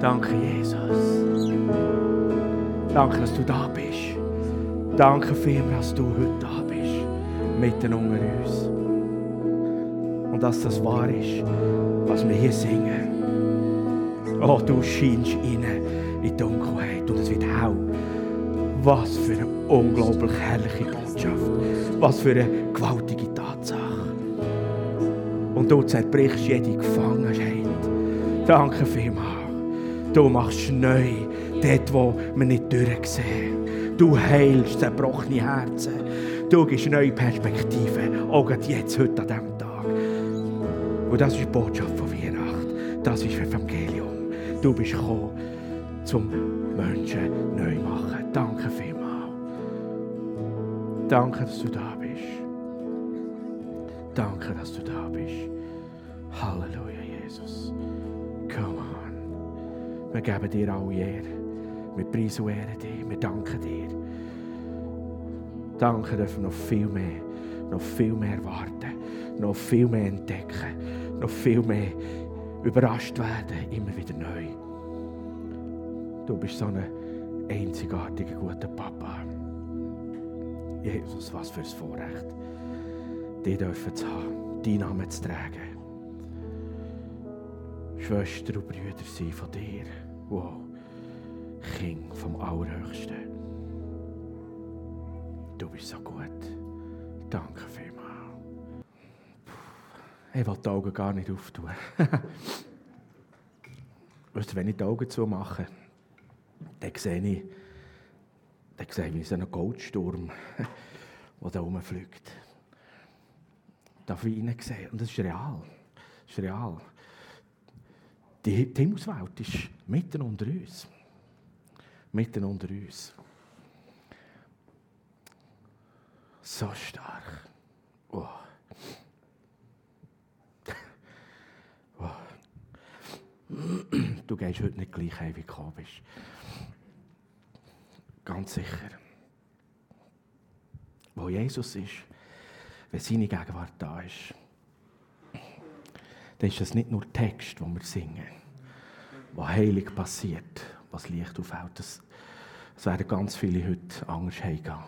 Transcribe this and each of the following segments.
Danke, Jesus. Danke, dass du da bist. Danke vielmals, dass du heute da bist, mitten unter uns. Und dass das wahr ist, was wir hier singen. Oh, du scheinst rein in die Dunkelheit und es wird hell. Was für eine unglaublich herrliche Botschaft. Was für eine gewaltige Tatsache. Und du zerbrichst jede Gefangenheit. Danke vielmals. Du machst neu dort, wo wir nicht durchsehen. Du heilst zerbrochene Herzen. Du gibst neue Perspektiven. Auch jetzt, heute an diesem Tag. Und das ist die Botschaft von Weihnachten. Das ist Evangelium. Du bist gekommen, zum Menschen neu machen. Danke vielmals. Danke, dass du da bist. Wir geben dir alle Ehre. Wir preisen und ehren dich. Wir danken dir. Danke dürfen noch viel mehr, noch viel mehr warten, noch viel mehr entdecken, noch viel mehr überrascht werden, immer wieder neu. Du bist so ein einzigartiger, guter Papa. Jesus, was für ein Vorrecht, die dürfen zu haben, deinen Namen zu tragen. Schwestern und Brüder sind von dir. Wow. Kind vom Allerhöchsten. Du bist so gut. Danke vielmals. Ich will die Augen gar nicht auftun. weißt wenn ich die Augen zumache, dann sehe ich, dann sehe ich so einen Goldsturm, der da rumfliegt. Darf ich hineinsehen? Und das ist real. Das ist real. Die, Himmelswelt ist mitten unter uns. Mitten unter uns. So stark. Oh. Oh. Du gehst heute nicht gleich heim, wie du bist. Ganz sicher. Wo Jesus ist, wenn seine Gegenwart da ist, dann ist das nicht nur Text, den wir singen, wo heilig passiert, was Licht aufhält. Das, das werden ganz viele heute anders heimgehen.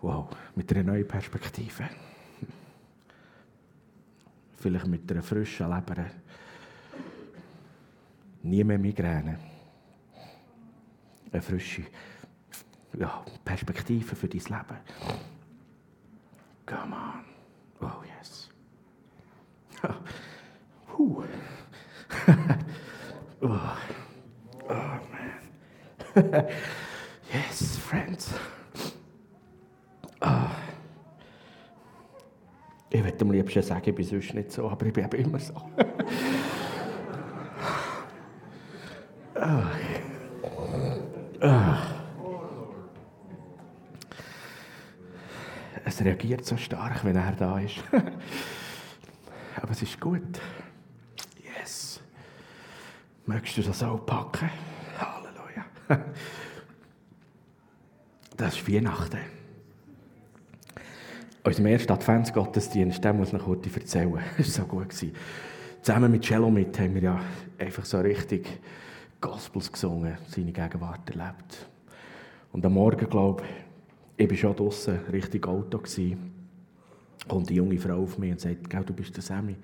Wow, mit einer neuen Perspektive. Vielleicht mit einer frischen Leber. Nie mehr Migräne. Eine frische ja, Perspektive für dein Leben. Come on. Oh, yes. Puh. oh. oh, man. yes, friends. Oh. Ich würde am liebsten sagen, ich bin sonst nicht so, aber ich bin immer so. oh. Oh. Es reagiert so stark, wenn er da ist. aber es ist gut. Yes. Möchtest du das auch packen? Halleluja. Das ist Weihnachten. Unserem ersten Adventsgottesdienst, den muss ich noch kurz erzählen. Das war so gut. Zusammen mit Cello mit haben wir ja einfach so richtig Gospels gesungen, seine Gegenwart erlebt. Und am Morgen, glaube ich, ich war schon draußen, richtig Auto, gewesen, kommt die junge Frau auf mich und sagt, du bist der Sammy.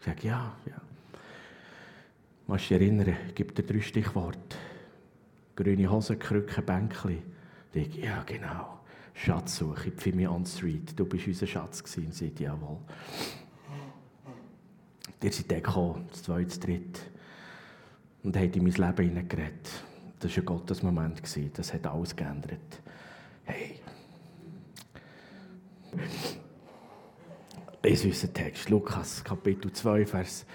Ich sage, ja, ja. Du dich erinnern, gib dir drei Stichworte. Grüne Hose, Krücke, Bänkli. Ich, ja, genau. Schatzsuche, Pfimi on Street. Du bist unser Schatz gewesen. Sie jawohl. Ihr seid dann gekommen, das zweite, das dritte. Und habt in mein Leben hineingeredet. Das war ein Gottesmoment. Das hat alles geändert. Hey. Lese unseren Text. Lukas, Kapitel 2, Vers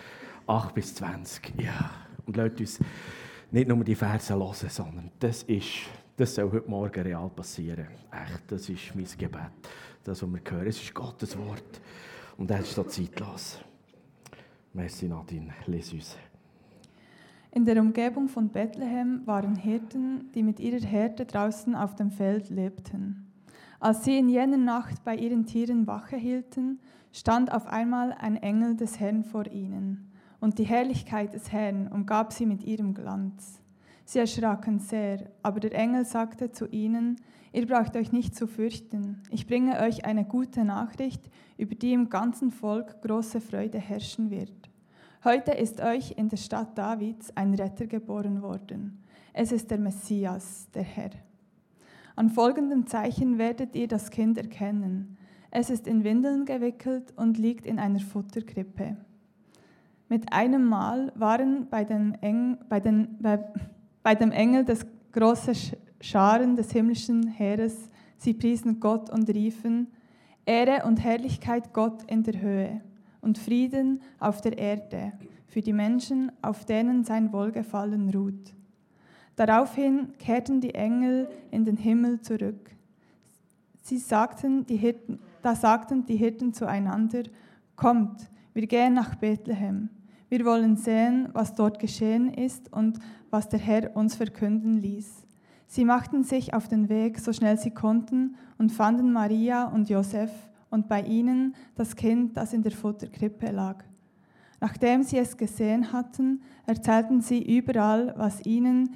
8 bis 20. Ja. Und lasst uns nicht nur die Verse hören, sondern das ist das soll heute Morgen real passieren. Echt, das ist mein Gebet. Das, was wir hören, es ist Gottes Wort. Und er ist so zeitlos. Merci Nadine, lese uns. In der Umgebung von Bethlehem waren Hirten, die mit ihrer Herde draußen auf dem Feld lebten. Als sie in jener Nacht bei ihren Tieren Wache hielten, stand auf einmal ein Engel des Herrn vor ihnen. und die Herrlichkeit des Herrn umgab sie mit ihrem Glanz. Sie erschraken sehr, aber der Engel sagte zu ihnen, ihr braucht euch nicht zu fürchten, ich bringe euch eine gute Nachricht, über die im ganzen Volk große Freude herrschen wird. Heute ist euch in der Stadt Davids ein Retter geboren worden. Es ist der Messias, der Herr. An folgendem Zeichen werdet ihr das Kind erkennen. Es ist in Windeln gewickelt und liegt in einer Futterkrippe. Mit einem Mal waren bei, den Eng, bei, den, bei, bei dem Engel das große Scharen des himmlischen Heeres. Sie priesen Gott und riefen, Ehre und Herrlichkeit Gott in der Höhe und Frieden auf der Erde für die Menschen, auf denen sein Wohlgefallen ruht. Daraufhin kehrten die Engel in den Himmel zurück. Sie sagten, die Hirten, da sagten die Hirten zueinander, Kommt, wir gehen nach Bethlehem. Wir wollen sehen, was dort geschehen ist und was der Herr uns verkünden ließ. Sie machten sich auf den Weg, so schnell sie konnten, und fanden Maria und Josef und bei ihnen das Kind, das in der Futterkrippe lag. Nachdem sie es gesehen hatten, erzählten sie überall, was ihnen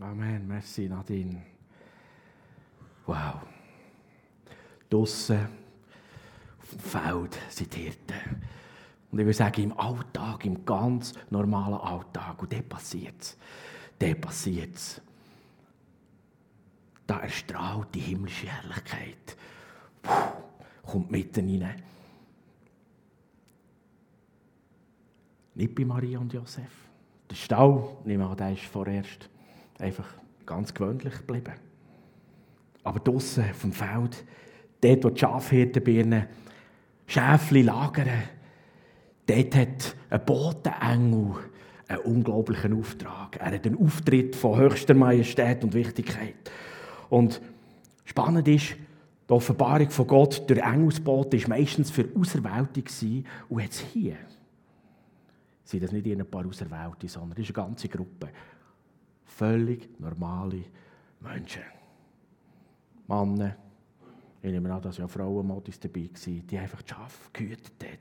Amen, merci Nadine. Wow. Draussen auf dem Feld sind Hirten. Und ich würde sagen, im Alltag, im ganz normalen Alltag. Und dort passiert es. Dort passiert es. Da erstrahlt die himmlische Herrlichkeit. Puh, kommt mitten rein. Nicht bei Maria und Josef. Der Stall, nehme an, der ist vorerst einfach ganz gewöhnlich geblieben. Aber auf dem Feld, dort, wo die Schafhirtenbirnen Schäfli lagern, dort hat ein Botenengel einen unglaublichen Auftrag. Er hat einen Auftritt von höchster Majestät und Wichtigkeit. Und spannend ist, die Offenbarung von Gott durch Engelsboten war meistens für Auserwählte und jetzt hier sind das nicht ein paar Auserwählte, sondern es ist eine ganze Gruppe völlig normale Menschen. Männer, ich nehme an, dass ja Frauenmodis dabei waren, die einfach die Schafe gehütet haben.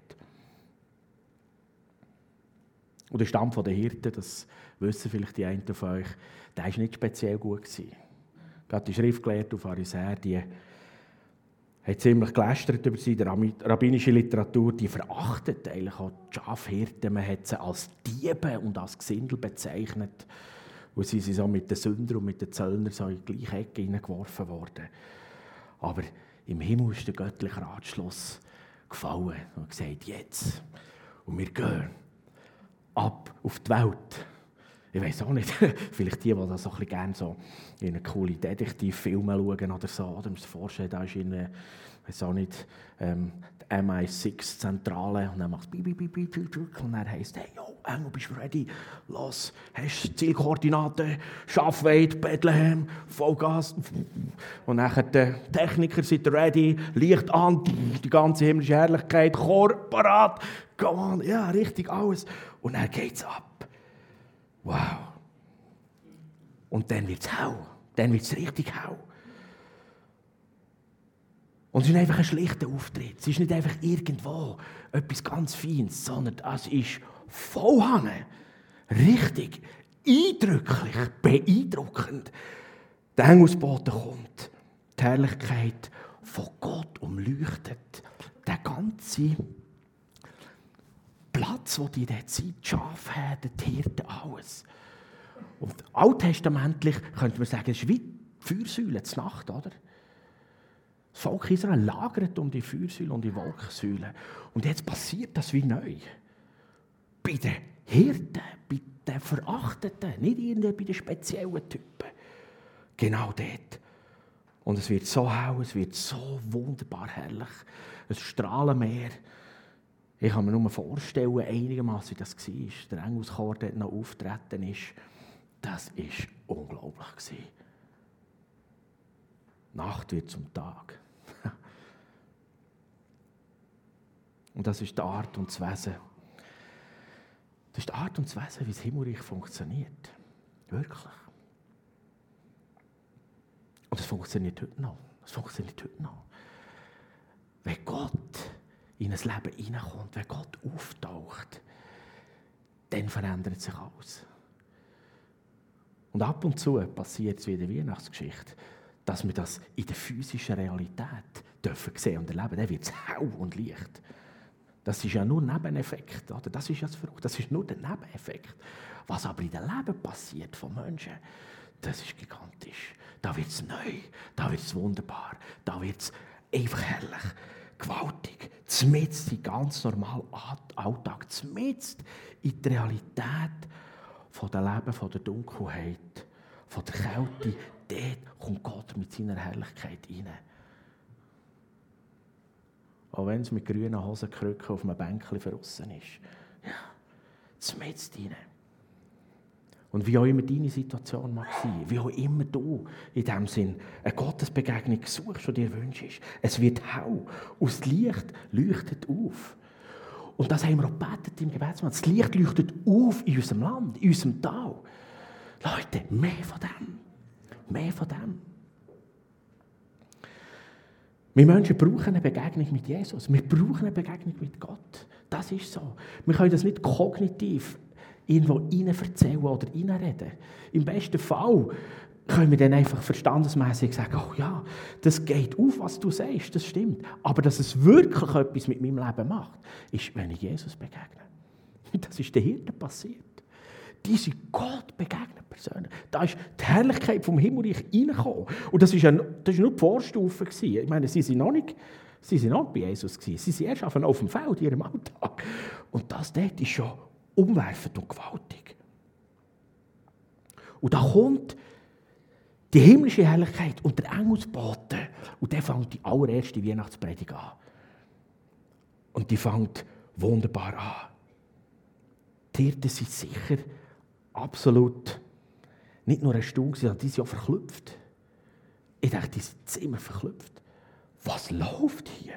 Und der Stamm der Hirten, das wissen vielleicht die einen von euch, der war nicht speziell gut. Gerade die Schriftgelehrten und Pharisäer, die haben ziemlich gelästert über sie. Die rabbinische Literatur, die verachtet eigentlich auch die Schafhirten. Man hat sie als Diebe und als Gesindel bezeichnet. Und sie sind so mit den Sündern und mit den Zöllnern so in die gleiche Ecke hineingeworfen worden. Aber im Himmel ist der göttliche Ratschluss gefallen und gesagt, jetzt. Und wir gehen ab auf die Welt. Ich weiß auch nicht, vielleicht die, die das so gerne so in eine coole Detektivfilme schauen oder so, oder sich vorstellen, da ist in, weiß auch nicht, ähm, die MI6-Zentrale und dann macht bi, bi, bi, bi, und dann heisst hey, yo, Engel, bist du ready? Los, hast du Zielkoordinaten, Schaffweid, Bethlehem, Vollgas. Und dann die Techniker sind ready, Licht an, die ganze himmlische Herrlichkeit, Chor parat, come on, ja, richtig, alles. Und dann geht es ab. Wow. Und dann wird es hell. Dann wird es richtig hell. Und es ist einfach ein schlichter Auftritt. Es ist nicht einfach irgendwo etwas ganz Feines, sondern es ist vollhangen. Richtig eindrücklich, beeindruckend. Der Engelsbote kommt. Die Herrlichkeit von Gott umleuchtet den ganzen Platz, wo die dort sind, die Schafherden, die Hirten, alles. Und alttestamentlich könnte man sagen, es ist wie die Feuersäule zur Nacht, oder? Das Volk Israel lagert um die Feuersäule und die Wolkensäule. Und jetzt passiert das wie neu. Bei den Hirten, bei den Verachteten, nicht irgendwie bei den speziellen Typen. Genau dort. Und es wird so hell, es wird so wunderbar herrlich. Ein Strahlenmeer Ich kann mir nur vorstellen, einigermaßen, wie das war. Der Engelschor dort noch auftreten ist. Das war unglaublich. Nacht wird zum Tag. Und das ist die Art und das Wesen. Das ist die Art und das Wesen, wie das Himmelreich funktioniert. Wirklich. Und das funktioniert heute noch. Das funktioniert heute noch. Wenn Gott in ein Leben hineinkommt, wenn Gott auftaucht, dann verändert sich alles. Und ab und zu passiert es wie in Weihnachtsgeschichte, dass wir das in der physischen Realität dürfen sehen und erleben. Dann wird es hell und Licht. Das ist ja nur ein Nebeneffekt. Oder? Das ist ja das Verrückte. Das ist nur der Nebeneffekt. Was aber in dem Leben passiert von Menschen, das ist gigantisch. Da wird es neu, da wird es wunderbar, da wird es einfach herrlich, gewaltig. Zumindest in ganz normalen Alltag, zumindest in die Realität von der Leben, von der Dunkelheit, von der Kälte, dort kommt Gott mit seiner Herrlichkeit rein. Auch wenn es mit grünen Hosenkrücken auf einem Bänkchen verrissen ist. Ja, zumindest rein. Und wie auch immer deine Situation mag sein, wie auch immer du in dem Sinn eine Gottesbegegnung suchst und dir wünschst, es wird hell und das Licht leuchtet auf. Und das haben wir auch gebetet im Gebetsmann. Das Licht leuchtet auf in unserem Land, in unserem Tal. Leute, mehr von dem. Mehr von dem. Wir Menschen brauchen eine Begegnung mit Jesus. Wir brauchen eine Begegnung mit Gott. Das ist so. Wir können das nicht kognitiv irgendwo rein erzählen oder reinreden. Im besten Fall können wir dann einfach verstandesmäßig sagen, oh ja, das geht auf, was du sagst, das stimmt. Aber dass es wirklich etwas mit meinem Leben macht, ist, wenn ich Jesus begegne. Das ist der Hirte passiert. Die sind Gott begegnet persönlich. Da ist die Herrlichkeit vom Himmelreich reingekommen. Und das war nur die Vorstufe. Ich meine, sie sind noch nicht, sie sind noch bei Jesus. Gewesen. Sie sind erst auf dem Feld in ihrem Alltag. Und das dort ist schon umwerfend und gewaltig. Und da kommt die himmlische Herrlichkeit und der Engelsbote. Und der fängt die allererste Weihnachtspredigt an. Und die fängt wunderbar an. Die Hirten sind sicher absolut nicht nur erstaunt, sondern die sind auch verklüpft. Ich dachte, die sind immer verklüpft. Was läuft hier?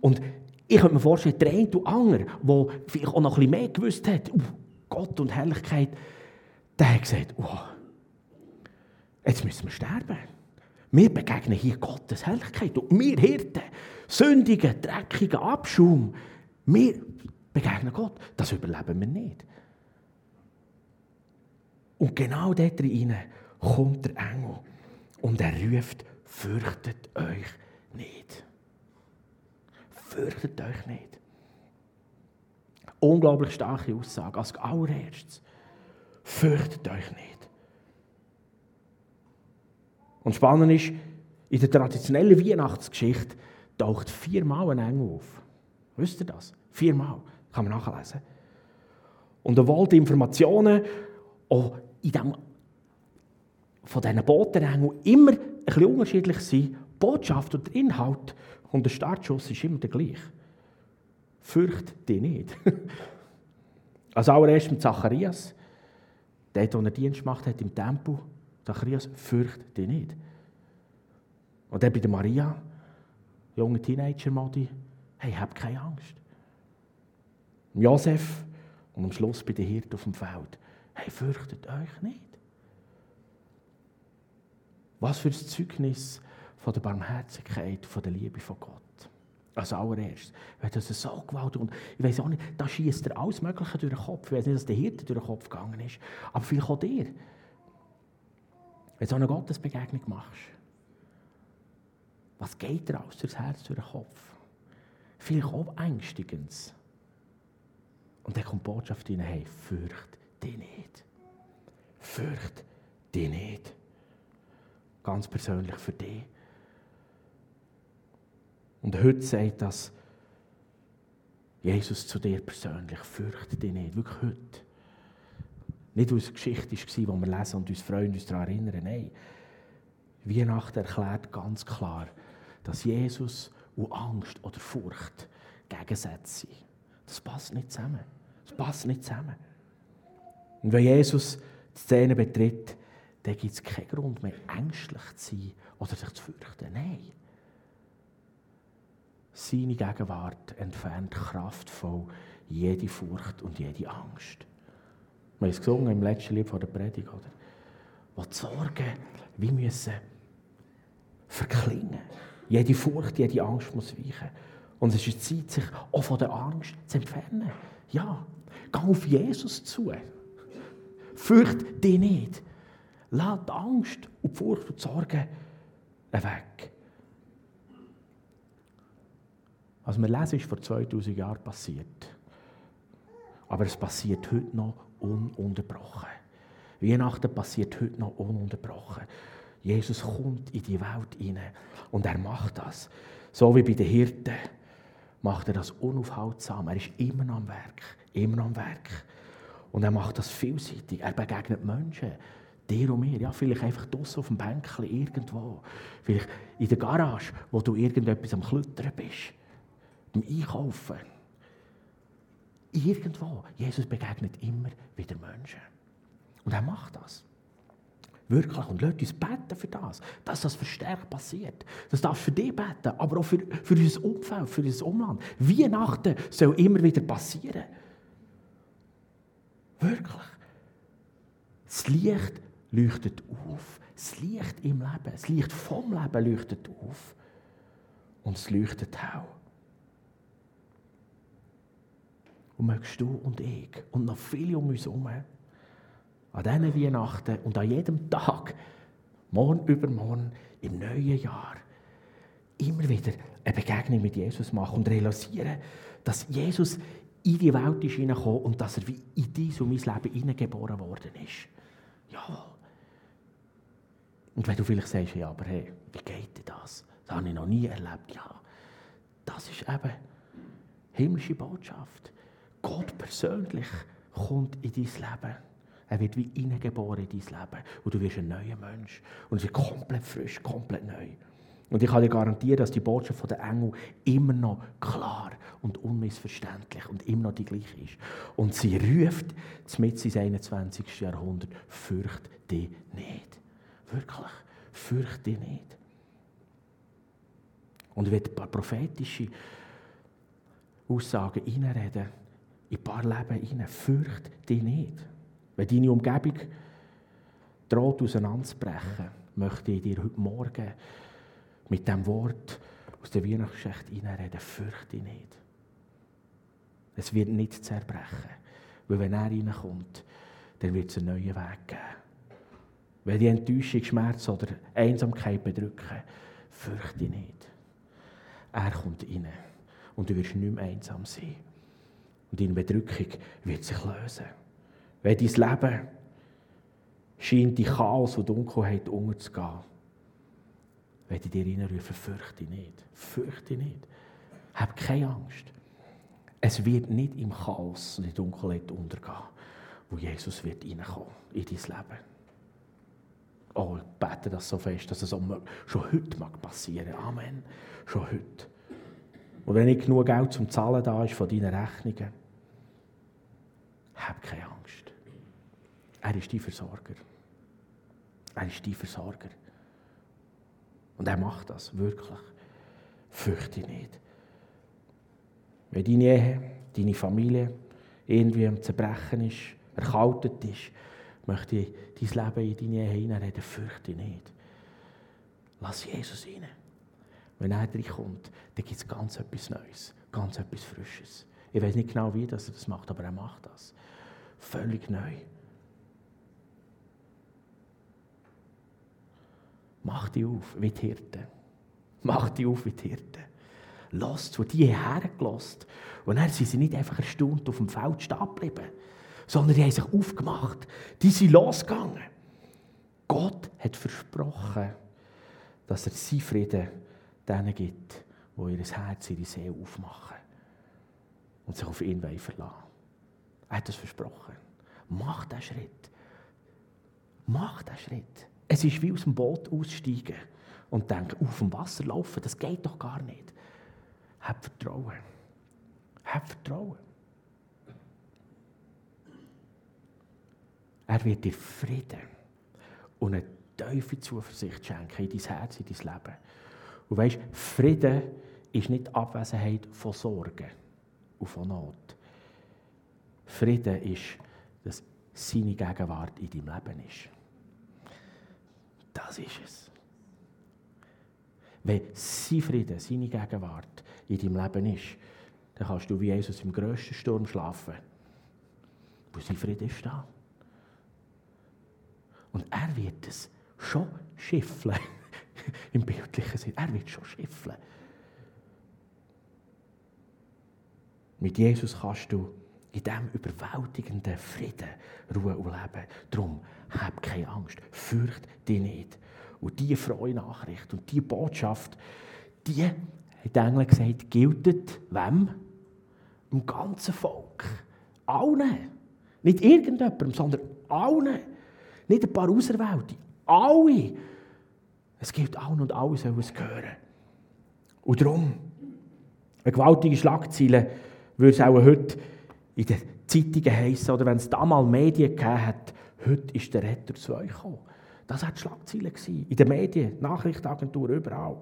Und ich könnte mir vorstellen, der eine und andere, der vielleicht auch noch ein bisschen mehr gewusst hat, uh, Gott und Herrlichkeit, der hat gesagt, oh, jetzt müssen wir sterben. Wir begegnen hier Gottes Herrlichkeit. Und wir Hirten, sündigen, dreckigen Abschaum, wir begegnen Gott. Das überleben wir nicht. Und genau dort rein kommt der Engel und er ruft, fürchtet euch nicht fürchtet euch nicht. Unglaublich starke Aussage. Als allererstes, fürchtet euch nicht. Und spannend ist, in der traditionellen Weihnachtsgeschichte taucht viermal ein Engel auf. Wisst ihr das? Viermal. Kann man nachlesen. Und obwohl die Informationen auch in dem, von diesen Botenengeln immer ein bisschen unterschiedlich sind, Botschaft und Inhalt und der Startschuss ist immer der gleiche. Fürcht dich nicht. Als allererst mit Zacharias, der, der einen Dienst gemacht hat im Tempel, Zacharias, fürcht dich nicht. Und dann bei der Maria, junge Teenager-Modi, hey, hab keine Angst. Josef und am Schluss bei den Hirten auf dem Feld, hey, fürchtet euch nicht. Was für ein Zeugnis von der Barmherzigkeit, von der Liebe von Gott. Als allererstes. Weil das so gewaltig und ich weiß auch nicht, da schießt dir alles Mögliche durch den Kopf. Ich weiß nicht, dass der Hirte durch den Kopf gegangen ist, aber vielleicht auch dir. Wenn du so eine Gottesbegegnung machst, was geht dir aus durchs Herz, durch den Kopf? Vielleicht auch ängstigendes. Und dann kommt die Botschaft hinein, hey, fürcht dich nicht. Fürcht dich nicht. Ganz persönlich für dich. Und heute sagt das Jesus zu dir persönlich, fürchte dich nicht, wirklich heute. Nicht, weil es eine Geschichte war, die wir lesen und uns freuen und uns daran erinnern. Nein, Weihnachten erklärt ganz klar, dass Jesus und Angst oder Furcht Gegensätze sind. Das passt nicht zusammen. Das passt nicht zusammen. Und wenn Jesus die Szene betritt, dann gibt es keinen Grund mehr, ängstlich zu sein oder sich zu fürchten. Nein. Seine Gegenwart entfernt kraftvoll jede Furcht und jede Angst. Wir haben es gesungen im letzten Lied von der Predigt, oder? Wo die Sorgen wie müssen verklingen. Jede Furcht, jede Angst muss weichen. Und es ist Zeit, sich auch von der Angst zu entfernen. Ja, geh auf Jesus zu. Fürcht dich nicht. Lass die Angst und die Furcht und die Sorgen weg. Was wir lesen, ist vor 2000 Jahren passiert. Aber es passiert heute noch ununterbrochen. Weihnachten passiert heute noch ununterbrochen. Jesus kommt in die Welt hinein und er macht das. So wie bei den Hirten macht er das unaufhaltsam. Er ist immer noch am Werk, immer noch am Werk. Und er macht das vielseitig. Er begegnet Menschen, dir und mir. Ja, vielleicht einfach draußen auf dem Bänkchen irgendwo. Vielleicht in der Garage, wo du irgendetwas am Klüttern bist. Beim Einkaufen. Irgendwo. Jesus begegnet immer wieder Menschen. Und er macht das. Wirklich. Und lasst uns beten für das, dass das verstärkt passiert. Das darf für dich beten, aber auch für, für unser Umfeld, für unser Umland. Weihnachten soll immer wieder passieren. Wirklich. Das Licht leuchtet auf. Das Licht im Leben, das Licht vom Leben leuchtet auf. Und es leuchtet auch. Und möchtest du und ich und noch viele um uns herum an diesen Weihnachten und an jedem Tag, morgen übermorgen, im neuen Jahr, immer wieder eine Begegnung mit Jesus machen und realisieren, dass Jesus in die Welt ist hineingekommen und dass er wie in dies und mein Leben hineingeboren worden ist. Ja. Und wenn du vielleicht sagst, ja, aber hey, wie geht denn das? Das habe ich noch nie erlebt. Ja, das ist eben himmlische Botschaft. Gott persönlich kommt in dein Leben. Er wird wie hineingeboren in dein Leben. Und du wirst ein neuer Mensch. Und es wird komplett frisch, komplett neu. Und ich kann dir garantieren, dass die Botschaft der Engel immer noch klar und unmissverständlich und immer noch die gleiche ist. Und sie ruft mit ins 21. Jahrhundert, fürcht dich nicht. Wirklich, fürcht dich nicht. Und ich werde ein paar prophetische Aussagen reinreden, in ein paar Leben hinein. Fürcht dich nicht. Wenn deine Umgebung droht auseinanderzubrechen, möchte ich dir heute Morgen mit dem Wort aus der Weihnachtsgeschichte hineinreden, fürchte nicht. Es wird nicht zerbrechen. Weil wenn er reinkommt, dann wird es einen neuen Weg geben. Wenn die Enttäuschung, Schmerz oder Einsamkeit bedrücken, fürchte nicht. Er kommt rein und du wirst nicht mehr einsam sein. Und deine Bedrückung wird sich lösen. Wenn dein Leben scheint die Chaos und Dunkelheit unterzugehen, werde ich dir reinrufen, fürchte nicht. Fürchte nicht. Hab keine Angst. Es wird nicht im Chaos und in Dunkelheit untergehen, wo Jesus wird reinkommen in dein Leben. Oh, ich bete das so fest, dass es schon heute mag passieren. Amen. Schon heute. Und wenn nicht genug Geld zum Zahlen da ist von deinen Rechnungen, hab keine Angst. Er ist dein Versorger. Er ist dein Versorger. Und er macht das wirklich. Fürchte nicht. Wenn deine Ehe, deine Familie irgendwie am Zerbrechen ist, erkaltet ist, möchte ich dein Leben in deine Ehe hineinreden, fürchte nicht. Lass Jesus rein. Wenn er reinkommt, dann gibt es ganz etwas Neues, ganz etwas Frisches. Ich weiß nicht genau, wie er das macht, aber er macht das. Völlig neu. Mach dich auf wie die Hirten. Mach dich auf wie die Hirten. Lass zu, die hergelost. Und dann sind sie nicht einfach erstaunt auf dem Feld stehen geblieben, sondern die haben sich aufgemacht. Die sind losgegangen. Gott hat versprochen, dass er seinen Frieden denen gibt, die ihr Herz, ihre Seele aufmachen und sich auf ihn verlassen Er hat es versprochen. Mach diesen Schritt. Mach diesen Schritt. Es ist wie aus dem Boot aussteigen und denken, auf dem Wasser laufen, das geht doch gar nicht. Hab Vertrauen. Hab Vertrauen. Er wird dir Frieden und eine tiefe Zuversicht schenken in dein Herz, in dein Leben. Und weißt, Frieden ist nicht die Abwesenheit von Sorgen und von Not. Frieden ist, dass seine Gegenwart in deinem Leben ist. Das ist es. Wenn sein Frieden, seine Gegenwart in deinem Leben ist, dann kannst du wie Jesus im grössten Sturm schlafen. Wo sein Frieden ist da. Und er wird es schon schiffeln. Im bildlichen Sinn. Er wird schon schiffeln. Mit Jesus kannst du in diesem überwältigenden Frieden ruhen und leben. Darum hab keine Angst, fürcht dich nicht. Und diese frohe Nachricht und diese Botschaft, die, hat die Engel gesagt, gilt wem? Dem ganzen Volk. Allen. Nicht irgendjemandem, sondern allen. Nicht ein paar Auserwählte. Alle. Es gilt allen und alle sollen es hören. Und darum, eine gewaltige Schlagzeile würde es auch heute in den Zeitungen heissen, oder wenn es damals Medien gegeben hat, heute ist der Retter zu euch gekommen. Das war die Schlagzeile. In den Medien, Nachrichtenagentur, überall.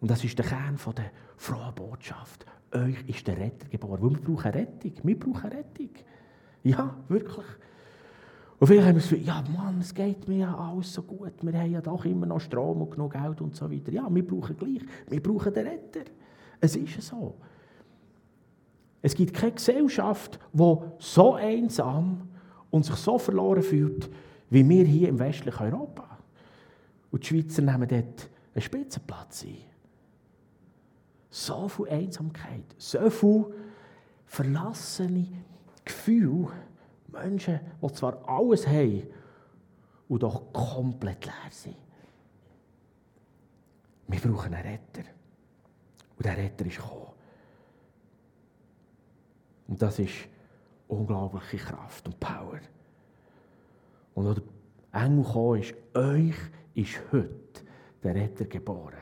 Und das ist der Kern der frohen Botschaft. Euch ist der Retter geboren. Weil wir brauchen Rettung. Wir brauchen Rettung. Ja, wirklich. Und viele haben Gefühl, ja Mann, es geht mir ja alles so gut. Wir haben ja doch immer noch Strom und genug Geld und so weiter. Ja, wir brauchen gleich. Wir brauchen den Retter. Es ist so. Es gibt keine Gesellschaft, die so einsam und sich so verloren fühlt, wie wir hier im westlichen Europa. Und die Schweizer nehmen dort einen Spitzenplatz ein. So viel Einsamkeit, so viel verlassene Gefühle, Menschen, die zwar alles haben und doch komplett leer sind. Wir brauchen einen Retter. Und der Retter ist gekommen. Und das ist unglaubliche Kraft und Power. Und als der Engel gekommen ist, euch ist heute der Retter geboren.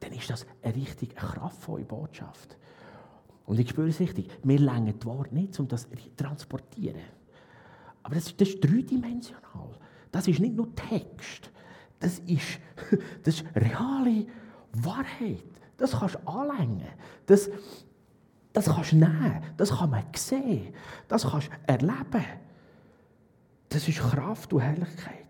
Dann ist das eine richtig kraftvolle Botschaft. Und ich spüre es richtig, wir längen das Wort nicht, um das zu transportieren. Aber das, das ist dreidimensional. Das ist nicht nur Text. Das ist, das ist reale Wahrheit. Das kannst du anlängen. Das, das kannst du nehmen, das kann man sehen, das kannst du erleben. Das ist Kraft und Herrlichkeit.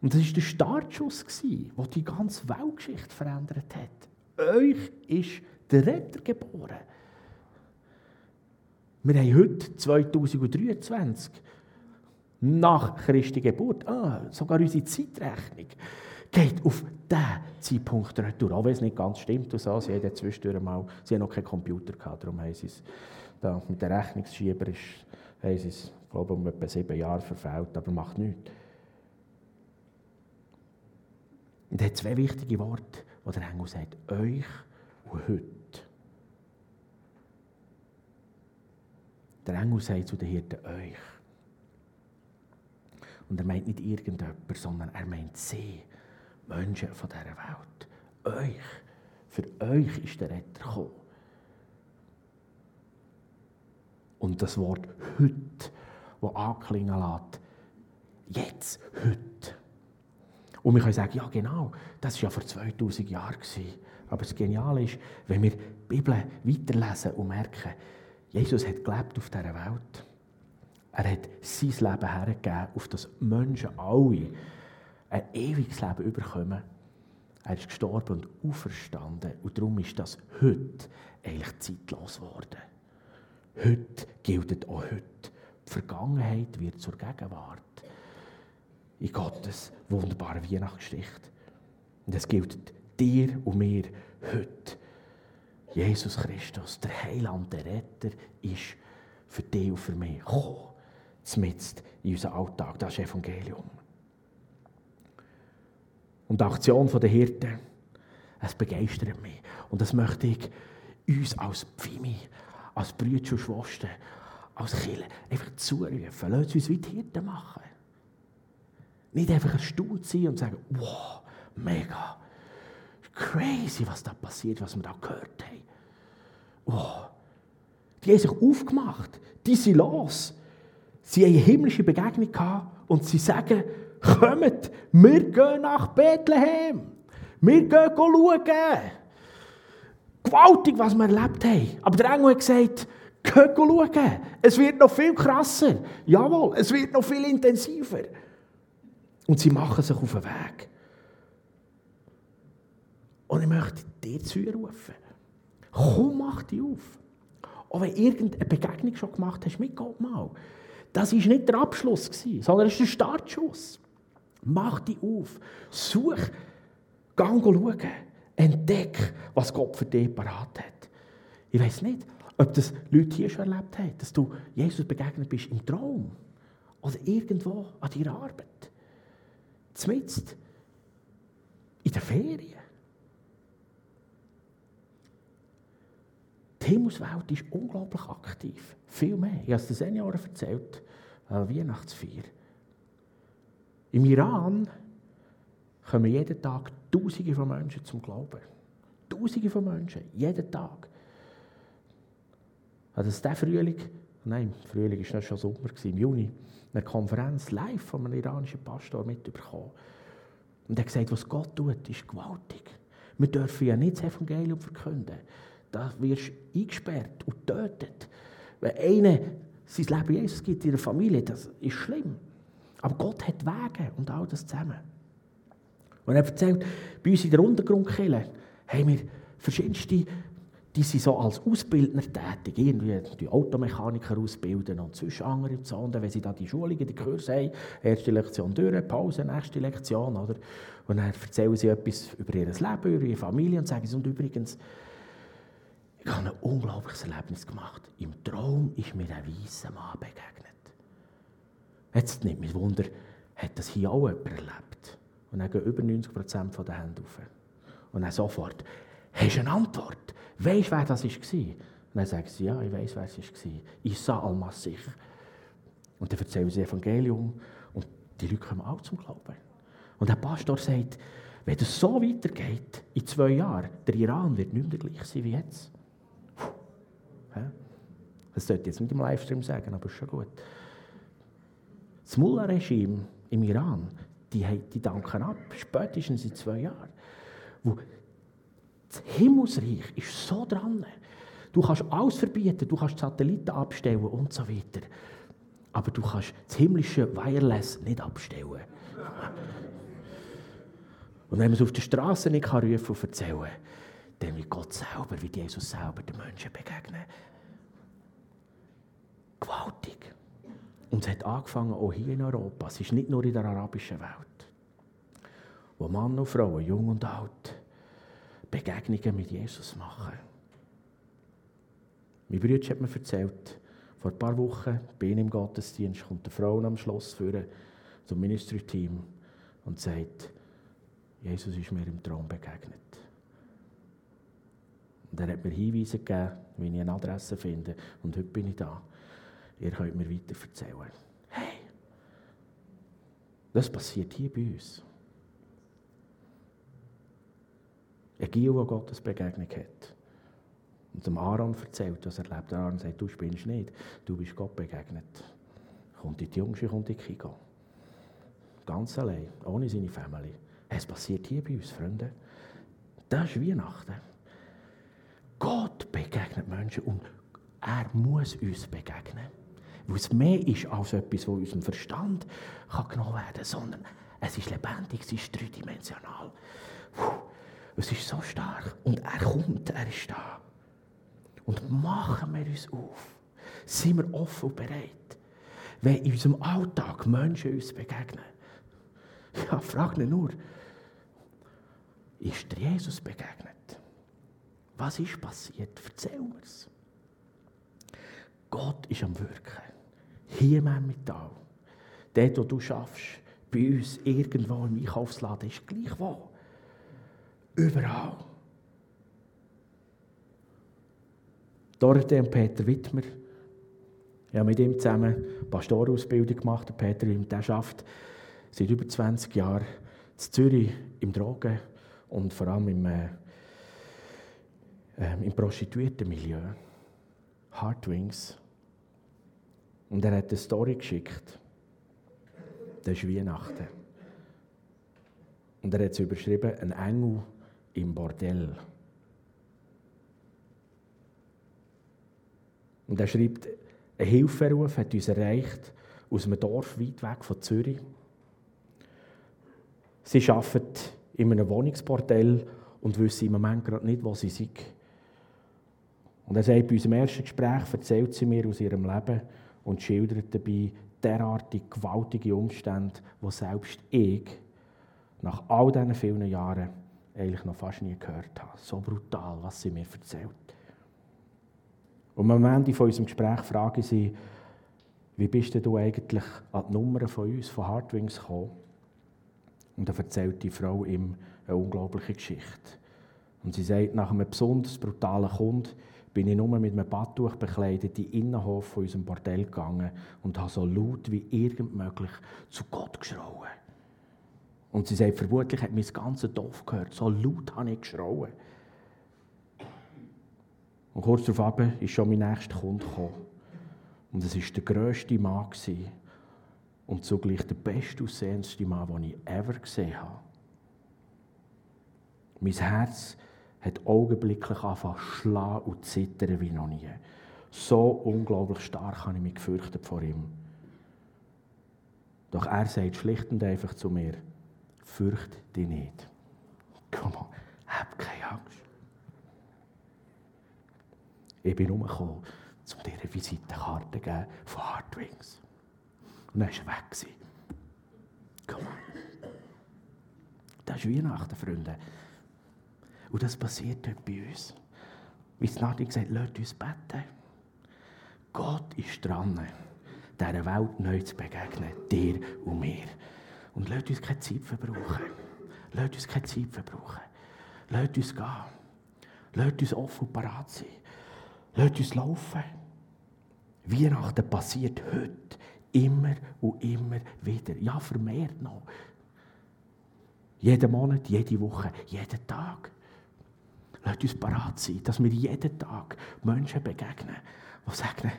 Und das war der Startschuss, der die ganze Weltgeschichte verändert hat. Euch ist der Retter geboren. Wir haben heute 2023 nach Christi Geburt, ah, sogar unsere Zeitrechnung geht auf diesen Zeitpunkt retour. Auch wenn es nicht ganz stimmt und so. Sie haben zwischendurch mal, sie haben noch keinen Computer gehabt, darum haben sie es da mit dem Rechnungsschieber ist, haben sie es, glaube ich, um etwa sieben Jahre verfehlt, aber macht nichts. Und er hat zwei wichtige Worte, die der Engel sagt. Euch und heute. Der Engel sagt zu den Hirten, euch. Und er meint nicht irgendjemand, sondern er meint sie. Menschen von dieser Welt. Euch. Für euch ist der Retter gekommen. Und das Wort heute, das anklingen lässt, jetzt, heute. Und wir können sagen, ja genau, das war ja vor 2000 Jahren. Aber das Geniale ist, wenn wir die Bibel weiterlesen und merken, Jesus hat gelebt auf dieser Welt. Er hat sein Leben hergegeben, auf das Menschen alle ein ewiges Leben bekommen. Er ist gestorben und auferstanden. Und darum ist das heute eigentlich zeitlos geworden. Heute gilt auch heute. Die Vergangenheit wird zur Gegenwart. In Gottes wunderbaren Weihnachtsgeschichte. Und es gilt dir und mir heute. Jesus Christus, der Heiland, der Retter, ist für dich und für mich gekommen. Zumindest in unserem Alltag. Das ist Evangelium. Und die Aktion der Hirten, es begeistert mich. Und das möchte ich uns als Pfimi, als Brüder und Schwestern, als Killer einfach zurufen. Lass uns wie die Hirten machen. Nicht einfach erstaunt sein und sagen, wow, mega, crazy, was da passiert, was wir da gehört haben. Wow. Die haben sich aufgemacht. Die sind los. Sie haben eine himmlische Begegnung gehabt und sie sagen, kommt, wir gehen nach Bethlehem. Wir gehen schauen. Gewaltig, was wir erlebt haben. Aber der Engel hat gesagt, geht schauen. Es wird noch viel krasser. Jawohl, es wird noch viel intensiver. Und sie machen sich auf den Weg. Und ich möchte dir zurufen. Komm, mach dich auf. Auch wenn irgendeine Begegnung schon gemacht hast mit Gott mal. Das war nicht der Abschluss, sondern es ist der Startschuss. Mach dich auf. Such. Gang schauen. Entdeck, was Gott für dich parat hat. Ich weiß nicht, ob das Leute hier schon erlebt haben, dass du Jesus begegnet bist im Traum oder irgendwo an deiner Arbeit. Zumindest in der Ferien. Die Himmelswelt ist unglaublich aktiv. Viel mehr. Ich habe es den Senioren erzählt, an Weihnachtsfeier. Im Iran kommen jeden Tag Tausende von Menschen zum Glauben. Tausende von Menschen, jeden Tag. Also das der Frühling, nein, Frühling war schon Sommer, im Juni, eine Konferenz live von einem iranischen Pastor mitbekommen. Und er hat gesagt, was Gott tut, ist gewaltig. Wir dürfen ja nicht das Evangelium verkünden. Da wirst du eingesperrt und tötet. Wenn einer sein Leben Jesus gibt in der Familie, das ist schlimm. Aber Gott hat Wege und all das zusammen. Und er erzählt, bei uns in der Untergrundkille haben wir verschiedenste, die sind so als Ausbildner tätig, irgendwie die Automechaniker ausbilden und sonst andere im Zonde, wenn sie da die Schulungen, die Kurse haben, erste Lektion durch, Pause, nächste Lektion, oder? Und dann erzählen sie etwas über ihr Leben, über ihre Familie und sagen, und übrigens, ich habe ein unglaubliches Erlebnis gemacht. Im Traum ist mir ein weißer Mann begegnet. Jetzt nicht mit Wunder, hat das hier auch jemand erlebt? Und dann gehen über 90 Prozent der Hände auf. Und dann sofort, hast du eine Antwort? Weißt du, wer das war? Und dann sagen sie, ja, ich weiß, wer es war. Isa al-Masih. Und dann erzählen sie das Evangelium und die Leute kommen auch zum Glauben. Und der Pastor sagt, wenn es so weitergeht, in zwei Jahren, der Iran wird nicht mehr gleich sein wie jetzt. Das sollte ich jetzt nicht im Livestream sagen, aber ist schon gut. Das Mullah-Regime im Iran, die, die danken ab, spätestens in zwei Jahren. Wo das Himmelsreich ist so dran. Du kannst alles verbieten, du kannst Satelliten abstellen und so weiter. Aber du kannst das himmlische Wireless nicht abstellen. Und wenn man es auf der Straße nicht kann rufen und erzählen dann wird Gott selber, wie Jesus selber den Menschen begegnen. Gewaltig. Und es hat angefangen auch hier in Europa. Es ist nicht nur in der arabischen Welt. Wo Mann und Frauen, jung und alt, Begegnungen mit Jesus machen. Mein Bruder hat mir erzählt, vor ein paar Wochen bei ihm im Gottesdienst kommt eine Frau am Schloss führen zum Ministry-Team und sagt, Jesus ist mir im Traum begegnet. Und er hat mir Hinweise gegeben, wie ich eine Adresse finde. Und heute bin ich da. Ihr könnt mir weiter erzählen. Hey, das passiert hier bei uns. Ein Gil, der Gottes Begegnung hat. Und dem Aaron erzählt, was er erlebt. Der Aaron sagt, du spinnst nicht, du bist Gott begegnet. Kommt in die Jungsche, kommt in die Kigo. Ganz allein, ohne seine Familie. Es passiert hier bei uns, Freunde. Das ist Weihnachten. Gott begegnet Menschen und er muss uns begegnen. Weil es mehr ist als etwas, das unserem Verstand kann genommen werden kann, sondern es ist lebendig, es ist dreidimensional. Es ist so stark. Und er kommt, er ist da. Und machen wir uns auf. Sind wir offen und bereit. Wenn in unserem Alltag Menschen uns begegnen. Ja, frag nicht nur, ist dir Jesus begegnet? Was ist passiert? Erzähl mir's. Gott ist am Wirken. Hier im Emmental. Dort, wo du schaffst, bei uns irgendwo im Einkaufsladen, ist gleich wo. Überall. Dorothee und Peter Wittmer. Ich habe mit ihm zusammen Pastorausbildung gemacht. Der Peter, der schafft seit über 20 Jahren in Zürich im Drogen- und vor allem im, äh, äh, im Prostituiertenmilieu. Hardwings. Und er hat eine Story geschickt. Das ist Weihnachten. Und er hat es überschrieben, ein Engel im Bordell. Und er schreibt, ein Hilferuf hat uns erreicht aus einem Dorf weit weg von Zürich. Sie arbeiten in einem Wohnungsbordell und wissen im Moment gerade nicht, wo sie sind. Und er sagt, bei unserem ersten Gespräch erzählt sie mir aus ihrem Leben und schildert dabei derartig gewaltige Umstände, die selbst ich nach all diesen vielen Jahren eigentlich noch fast nie gehört habe. So brutal, was sie mir erzählt. Und am Ende von unserem Gespräch frage ich sie, wie bist du eigentlich an die Nummer von uns, von Hardwings, gekommen? Und dann erzählt die Frau ihm eine unglaubliche Geschichte. Und sie sagt, nach einem besonders brutalen Kunden bin ich nur mit einem Badtuch bekleidet in den Innenhof von unserem Bordell gegangen und habe so laut wie irgend möglich zu Gott geschrauen. Und sie sagt, vermutlich hat mein ganzes Dorf gehört, so laut habe ich geschrauen. Und kurz darauf ist schon mein nächster Kunde gekommen. Und es war der grösste Mann und zugleich der bestaussehendste Mann, den ich ever gesehen habe. Mein Herz hat augenblicklich angefangen zu schlagen und zittern wie noch nie. So unglaublich stark habe ich mich gefürchtet vor ihm. Doch er sagt schlicht und einfach zu mir, fürchte dich nicht. Komm on, hab keine Angst. Ich bin umgekommen, um dir eine Visitenkarte zu geben von Hardwings. Und dann war er weg. Komm on. Das ist Weihnachten, Freunde. Und das passiert dort bei uns. Wie es Nadine gesagt lasst uns beten. Gott ist dran, dieser Welt neu zu begegnen, dir und mir. Und lasst uns keine Zeit verbrauchen. Lasst uns keine Zeit verbrauchen. Lasst uns gehen. Lasst uns offen und parat sein. Lasst uns laufen. Weihnachten passiert heute immer und immer wieder. Ja, vermehrt noch. Jeden Monat, jede Woche, jeden Tag. Lasst uns parat sein, dass wir jeden Tag Menschen begegnen, die sagen,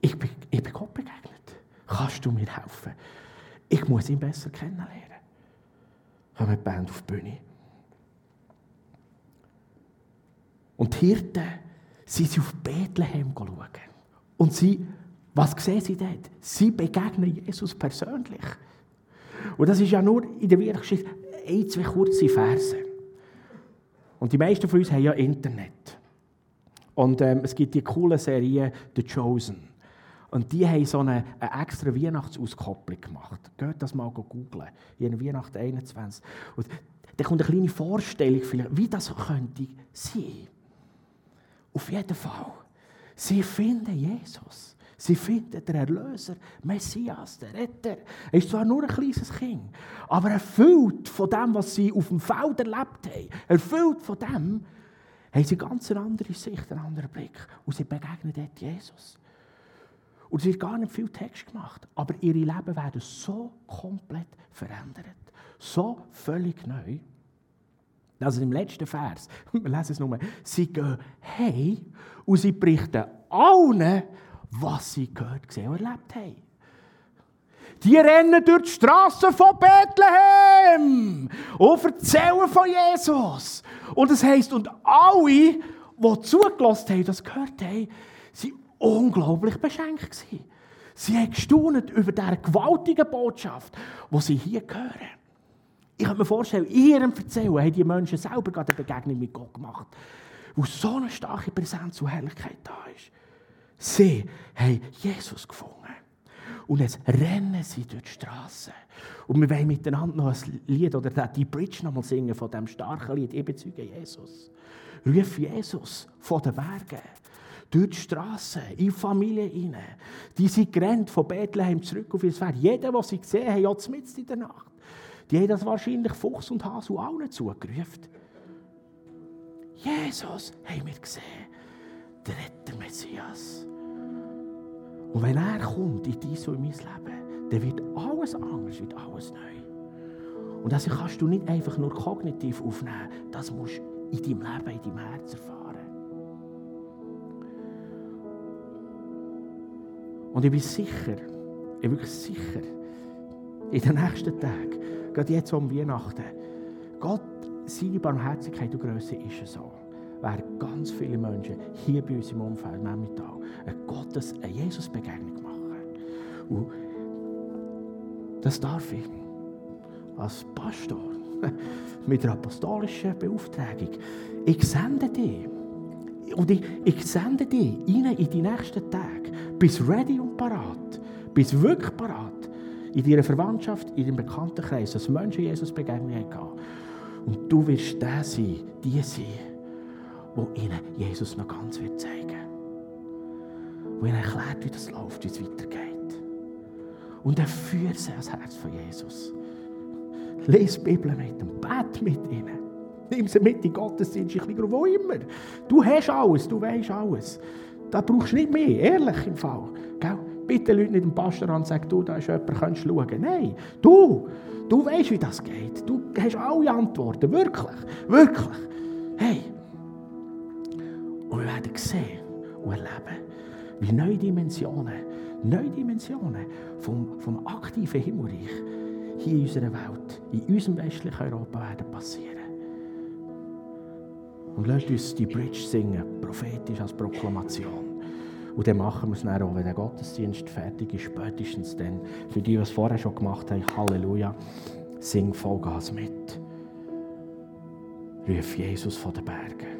ich bin, ich bin Gott begegnet. Kannst du mir helfen? Ich muss ihn besser kennenlernen. Kommen die Band auf die Bühne. Und die Hirten sind auf Bethlehem schauen. Und sie, was sehen sie dort? Sie begegnen Jesus persönlich. Und das ist ja nur in der Weihnachtsgeschichte ein, zwei kurze Verse. Und die meisten von uns haben ja Internet. Und ähm, es gibt die coole Serie The Chosen. Und die haben so eine, eine extra Weihnachtsauskopplung gemacht. Geht das mal googeln. In Weihnachten 21. Und da kommt eine kleine Vorstellung, wie das könnte sein. Auf jeden Fall. Sie finden Jesus. Sie finden den Erlöser, Messias, den Retter. Er ist zwar nur ein kleines Kind, aber erfüllt von dem, was sie auf dem Feld erlebt haben, erfüllt von dem, haben sie ganz eine andere Sicht, einen anderen Blick. Und sie begegnen dort Jesus. Und es wird gar nicht viel Text gemacht, aber ihre Leben werden so komplett verändert. So völlig neu. Also im letzten Vers, wir lesen es nur, sie gehen hey und sie berichten allen, was sie gehört, gesehen und erlebt haben. Die rennen durch die Straßen von Bethlehem und erzählen von Jesus. Und das heisst, und alle, die zugelassen haben, das gehört haben, sind unglaublich beschenkt. Sie haben gestaunt über diese gewaltige Botschaft, die sie hier hören. Ich kann mir vorstellen, in ihrem Erzählen haben die Menschen selber gerade eine Begegnung mit Gott gemacht, wo so eine starke Präsenz und Herrlichkeit da ist. Sie haben Jesus gefunden. Und jetzt rennen sie durch die Straße. Und wir wollen miteinander noch ein Lied oder die Bridge noch mal singen von diesem starken Lied. Ich bezeuge Jesus. Ruf Jesus von den Bergen. Durch die Straße, in Familien hinein. Die sind gerannt von Bethlehem zurück auf ihr Pferd. Jeder, der sie gesehen hat, ja mitten in der Nacht. Die haben das wahrscheinlich Fuchs und Hase und allen zugerufen. Jesus haben wir gesehen. Der Retter Messias. Und wenn er kommt in dein und in mein Leben, dann wird alles anders, wird alles neu. Und das kannst du nicht einfach nur kognitiv aufnehmen, das musst du in deinem Leben, in deinem Herz erfahren. Und ich bin sicher, ich bin wirklich sicher, in den nächsten Tagen, gerade jetzt um Weihnachten, Gott, seine Barmherzigkeit und Größe ist es so, werden ganz viele Menschen hier bei uns im Umfeld, Memmental, eine Gottes, eine Jesus-Begegnung machen. Und das darf ich als Pastor mit der apostolischen Beauftragung. Ich sende dich. Und ich, ich sende dich in die nächsten Tage. Bis ready und parat. Bis wirklich parat. In deiner Verwandtschaft, in deinem Bekanntenkreis, dass Menschen Jesus begegnen haben. Und du wirst der sein, die sein, wo ihnen Jesus noch ganz wird zeigen Wo ihnen erklärt, wie das läuft, wie es weitergeht. Und er führt sie ans Herz von Jesus. Lies die Bibel mit ihm, bet mit ihnen. Nimm sie mit in Gottesdienst, ein wo immer. Du hast alles, du weißt alles. Da brauchst du nicht mehr, ehrlich im Fall. Gell? Bitte Leute nicht dem Pastor an und sagen, du, da ist jemand, kannst du schauen. Nein, du, du weißt, wie das geht. Du hast alle Antworten, wirklich, wirklich. Hey, und wir werden sehen und erleben, wie neue Dimensionen, neue Dimensionen vom, vom aktiven Himmelreich hier in unserer Welt, in unserem westlichen Europa werden passieren. Und lasst uns die Bridge singen, prophetisch als Proklamation. Und dann machen wir es dann auch, wenn der Gottesdienst fertig ist, spätestens dann. Für die, die es vorher schon gemacht haben, Halleluja, sing Vollgas mit. Ruf Jesus von den Bergen.